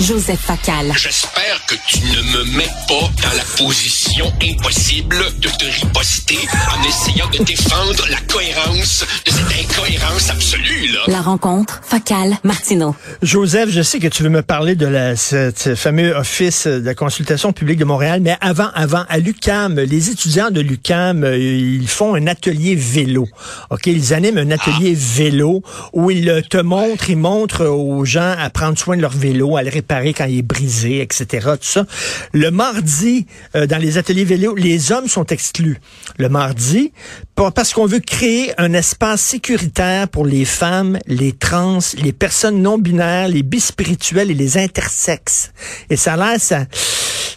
Joseph Facal. J'espère que tu ne me mets pas dans la position impossible de te riposter en essayant de défendre la cohérence de cette incohérence absolue, là. La rencontre Facal Martineau. Joseph, je sais que tu veux me parler de la, ce, ce fameux office de la consultation publique de Montréal, mais avant, avant, à l'UCAM, les étudiants de l'UCAM, euh, ils font un atelier vélo. Ok, ils animent un atelier vélo où ils te montrent, ils montrent aux gens à prendre soin de leur vélo, à le réparer quand il est brisé, etc. Tout ça. Le mardi, euh, dans les ateliers vélo, les hommes sont exclus. Le mardi, parce qu'on veut créer un espace sécuritaire pour les femmes, les trans, les personnes non binaires, les bispirituels et les intersexes. Et ça a ça,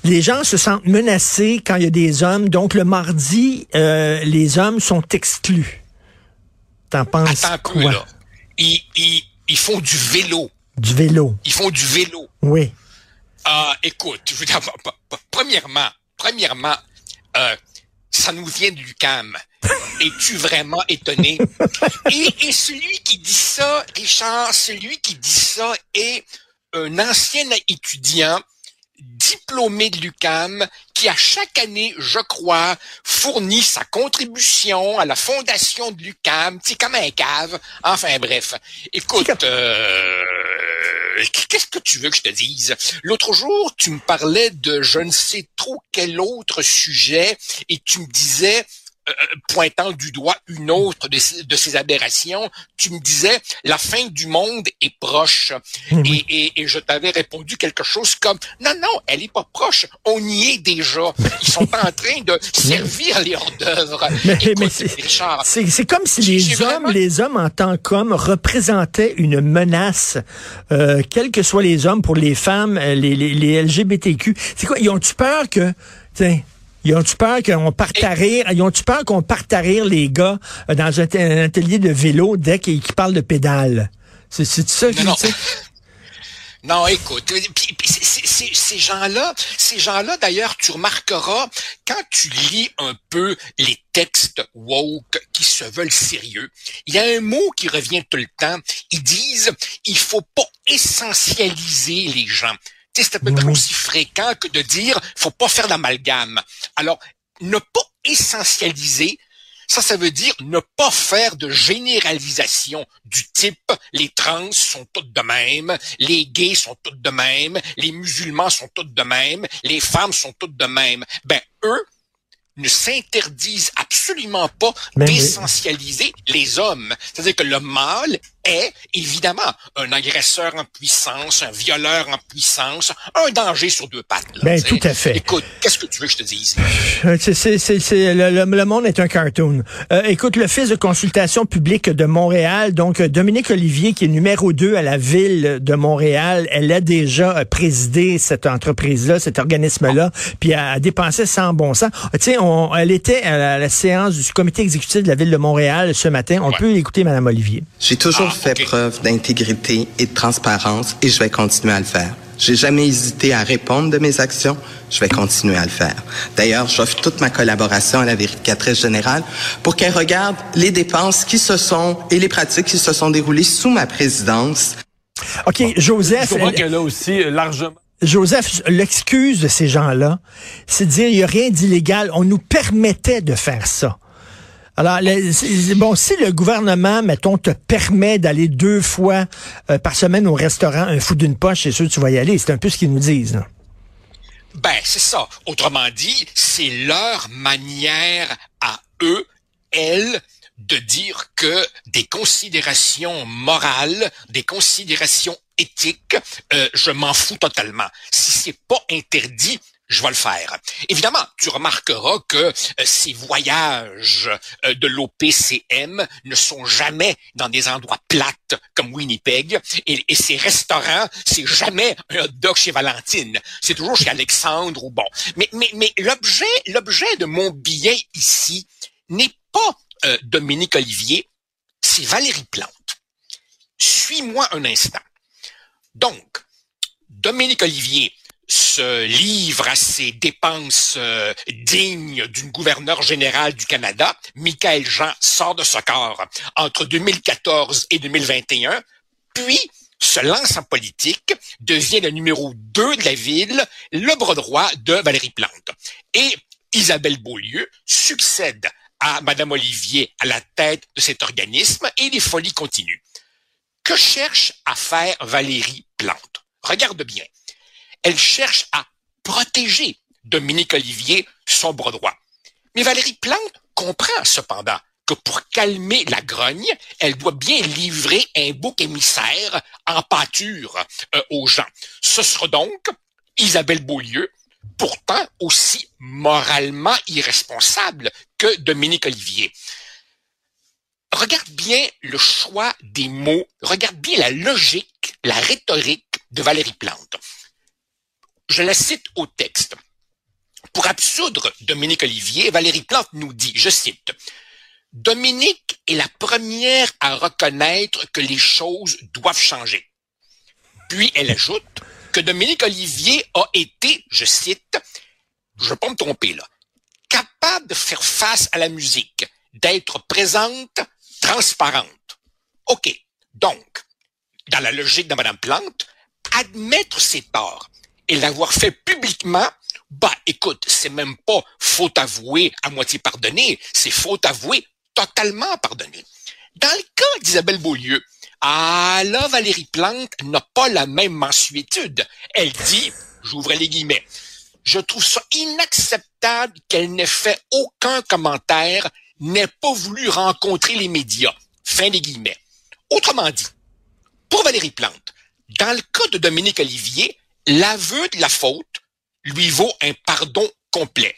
les gens se sentent menacés quand il y a des hommes. Donc le mardi, euh, les hommes sont exclus. T'en penses Attends un peu, quoi? là. Ils, ils, ils font du vélo. Du vélo. Ils font du vélo. Oui. Ah, écoute, je veux dire, premièrement, premièrement, euh, ça nous vient de l'UCAM. Es-tu vraiment étonné? Et, et celui qui dit ça, Richard, celui qui dit ça est un ancien étudiant diplômé de l'UCAM qui à chaque année, je crois, fournit sa contribution à la fondation de l'UCAM, c'est comme un cave. Enfin bref, écoute, euh, qu'est-ce que tu veux que je te dise? L'autre jour, tu me parlais de je ne sais trop quel autre sujet et tu me disais, euh, pointant du doigt une autre de ces, de ces aberrations, tu me disais la fin du monde est proche. Oui. Et, et, et je t'avais répondu quelque chose comme non, non, elle est pas proche, on y est déjà. Ils sont en train de servir les hors d'œuvre. Mais, mais c'est- comme si les hommes, vraiment- les hommes en tant qu'hommes représentaient une menace, euh, quels que soient les hommes, pour les femmes, euh, les, les, les LGBTQ. C'est quoi Ils ont-tu peur que, tiens, ils ont-tu peur qu'on parte à rire? Ils ont-tu peur qu'on parte à rire les gars euh, dans un, un atelier de vélo dès qu'ils qu'ils parlent de pédale C'est ça non. tu sais? Non, écoute, c'est- ces gens-là, ces gens-là, d'ailleurs, tu remarqueras, quand tu lis un peu les textes woke qui se veulent sérieux, il y a un mot qui revient tout le temps. Ils disent, il faut pas essentialiser les gens. C'est à peu près Oui. aussi fréquent que de dire, faut pas faire d'amalgame. Alors, ne pas essentialiser, ça, ça veut dire ne pas faire de généralisation du type les trans sont toutes de même, les gays sont toutes de même, les musulmans sont toutes de même, les femmes sont toutes de même. Ben, eux ne s'interdisent absolument pas Mais- d'essentialiser les hommes. C'est-à-dire que le mâle est, évidemment, un agresseur en puissance, un violeur en puissance, un danger sur deux pattes. là, Ben, tout à fait. Écoute, qu'est-ce que tu veux que je te dise? Euh, c'est- c'est- c'est- c'est- le, le- le monde est un cartoon. Euh, écoute, l'Office de consultation publique de Montréal, donc euh, Dominique Olivier, qui est numéro 2 à la ville de Montréal, elle a déjà euh, présidé cette entreprise-là, cet organisme-là, puis elle a dépensé sans bon sens. Euh, Tu sais, on- elle était à la, à la séance du comité exécutif de la ville de Montréal ce matin. On Ouais. peut écouter Madame Olivier. J'ai toujours Ah, fait ok. preuve d'intégrité et de transparence et je vais continuer à le faire. J'ai jamais hésité à répondre de mes actions. Je vais continuer à le faire. D'ailleurs, j'offre toute ma collaboration à la vérificatrice générale pour qu'elle regarde les dépenses qui se sont et les pratiques qui se sont déroulées sous ma présidence. OK, Joseph. Je elle- qu'elle a aussi euh, largement. Joseph, l'excuse de ces gens-là, c'est de dire il n'y a rien d'illégal. On nous permettait de faire ça. Alors, bon, si le gouvernement, mettons, te permet d'aller deux fois euh, par semaine au restaurant, un fou d'une poche, c'est sûr que tu vas y aller. C'est un peu ce qu'ils nous disent. là. Ben, c'est ça. Autrement dit, c'est leur manière à eux, elles, de dire que des considérations morales, des considérations éthiques, euh, je m'en fous totalement. Si c'est pas interdit, je vais le faire. Évidemment, tu remarqueras que euh, ces voyages euh, de l'OPCM ne sont jamais dans des endroits plates comme Winnipeg et, ces restaurants, c'est jamais un hot dog chez Valentine. C'est toujours chez Alexandre ou bon. Mais l'objet, l'objet de mon billet ici n'est pas euh, Dominique Olivier, c'est Valérie Plante. Suis-moi un instant. Donc, Dominique Olivier se livre à ses dépenses euh, dignes d'une gouverneure générale du Canada, Michael Jean sort de ce corps entre 2014 et 2021, puis se lance en politique, devient le numéro 2 de la ville, le bras droit de Valérie Plante. Et Isabelle Beaulieu succède à Madame Olivier à la tête de cet organisme et les folies continuent. Que cherche à faire Valérie Plante? Regarde bien elle cherche à protéger Dominique Olivier, son bras droit. Mais Valérie Plante comprend cependant que pour calmer la grogne, elle doit bien livrer un bouc émissaire en pâture euh, aux gens. Ce sera donc Isabelle Beaulieu, pourtant aussi moralement irresponsable que Dominique Olivier. Regarde bien le choix des mots, regarde bien la logique, la rhétorique de Valérie Plante. Je la cite au texte. Pour absoudre Dominique Olivier, Valérie Plante nous dit, je cite, Dominique est la première à reconnaître que les choses doivent changer. Puis elle ajoute que Dominique Olivier a été, je cite, je ne vais pas me tromper là, capable de faire face à la musique, d'être présente, transparente. OK. Donc, dans la logique de Mme Plante, admettre ses torts, et l'avoir fait publiquement, bah écoute, c'est même pas faute avouée à moitié pardonnée, c'est faute avouée totalement pardonnée. Dans le cas d'Isabelle Beaulieu, ah là, Valérie Plante n'a pas la même mensuétude. Elle dit, j'ouvre les guillemets, je trouve ça inacceptable qu'elle n'ait fait aucun commentaire, n'ait pas voulu rencontrer les médias. Fin des guillemets. Autrement dit, pour Valérie Plante, dans le cas de Dominique Olivier, l'aveu de la faute lui vaut un pardon complet.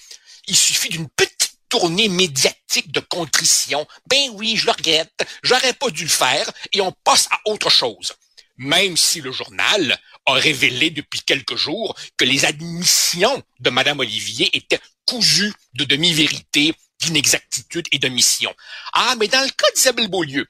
Il suffit d'une petite tournée médiatique de contrition. Ben oui, je le regrette, j'aurais pas dû le faire, et on passe à autre chose. Même si le journal a révélé depuis quelques jours que les admissions de Madame Olivier étaient cousues de demi-vérité, d'inexactitude et de mission. Ah, mais dans le cas d'Isabelle Beaulieu,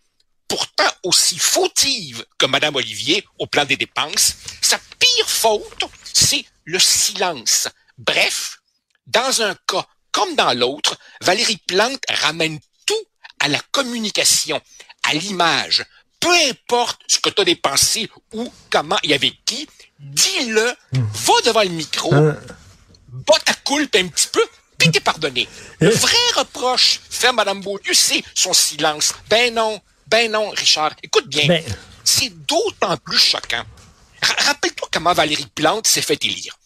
pourtant aussi fautive que Madame Olivier au plan des dépenses, sa pire faute, c'est le silence. Bref, dans un cas comme dans l'autre, Valérie Plante ramène tout à la communication, à l'image. Peu importe ce que tu as dépensé ou comment et avec qui, dis-le, va devant le micro, Euh. bat ta coulpe un petit peu, puis t'es pardonné. Le vrai reproche fait Madame Beaulieu, c'est son silence. Ben non, ben non, Richard. Écoute bien. Ben- C'est d'autant plus choquant. Ra- Rappelle-toi comment Valérie Plante s'est fait élire.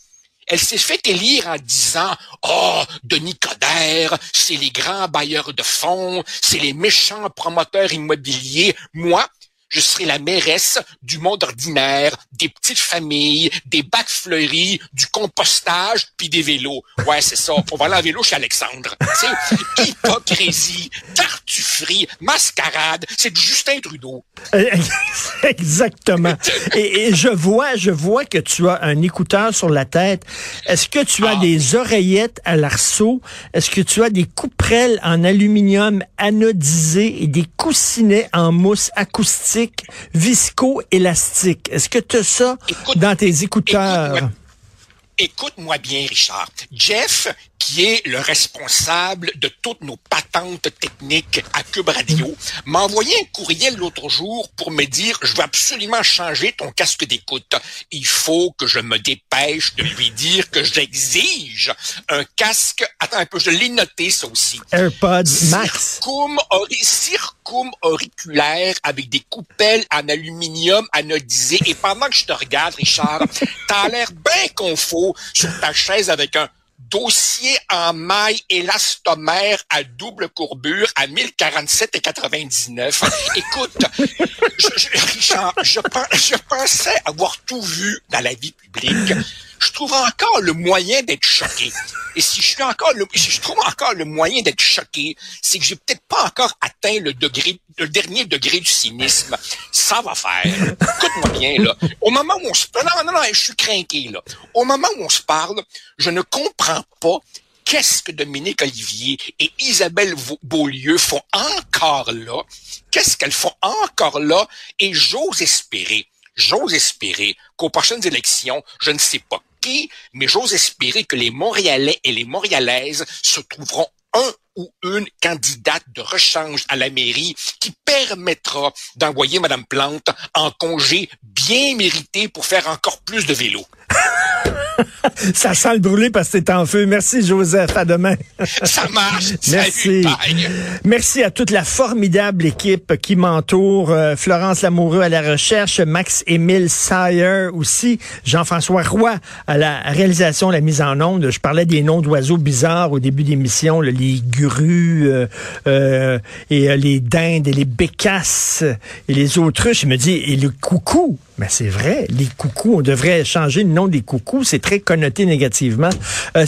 Elle s'est fait élire en disant Oh, Denis Coderre, c'est les grands bailleurs de fonds, c'est les méchants promoteurs immobiliers. Moi, je serai la mairesse du monde ordinaire, des petites familles, des bacs fleuris, du compostage, puis des vélos. Ouais, c'est ça. On va aller en vélo chez Alexandre. Tu sais, tartufferie, mascarade, c'est du Justin Trudeau. Exactement. Et, et je vois, je vois que tu as un écouteur sur la tête. Est-ce que tu as Ah. des oreillettes à l'arceau? Est-ce que tu as des couperelles en aluminium anodisé et des coussinets en mousse acoustique visco-élastique? Est-ce que tu as ça Écoute- dans tes écouteurs? Écoute-moi bien, Richard. Jeff, qui est le responsable de toutes nos patentes techniques à Cube Radio, m'a envoyé un courriel l'autre jour pour me dire je veux absolument changer ton casque d'écoute. Il faut que je me dépêche de lui dire que j'exige un casque. Attends un peu, je l'ai noté ça aussi. AirPods Max. Circum, ori- circum auriculaire avec des coupelles en aluminium anodisé. Et pendant que je te regarde, Richard, t'as l'air bien confort sur ta chaise avec un dossier en maille élastomère à double courbure à 1047 et 99. Écoute, je, je- Richard, je, pen- je pensais avoir tout vu dans la vie publique. Je trouve encore le moyen d'être choqué. Et si je suis encore le, si je trouve encore le moyen d'être choqué, c'est que j'ai peut-être pas encore atteint le degré, le dernier degré du cynisme. Ça va faire. Écoute-moi bien, là. Au moment où on se, non, non, non, je suis craqué, là. Au moment où on se parle, je ne comprends pas qu'est-ce que Dominique Olivier et Isabelle Beaulieu font encore là? Qu'est-ce qu'elles font encore là? Et j'ose espérer, j'ose espérer qu'aux prochaines élections, je ne sais pas mais j'ose espérer que les Montréalais et les Montréalaises se trouveront un ou une candidate de rechange à la mairie qui permettra d'envoyer Madame Plante en congé bien mérité pour faire encore plus de vélo. Ça sent le brûler parce que c'est en feu. Merci, Joseph. À demain. Ça marche. Merci. Merci à toute la formidable équipe qui m'entoure. Euh, Florence Lamoureux à la recherche, Max-Émile Sayer aussi, Jean-François Roy à la réalisation, la mise en onde. Je parlais des noms d'oiseaux bizarres au début d'émission, les grues euh, euh, et les dindes et les bécasses et les autruches. Il me dit, et le coucou. Mais c'est vrai, les coucous, on devrait changer le nom des coucous, c'est très connoté négativement. Euh,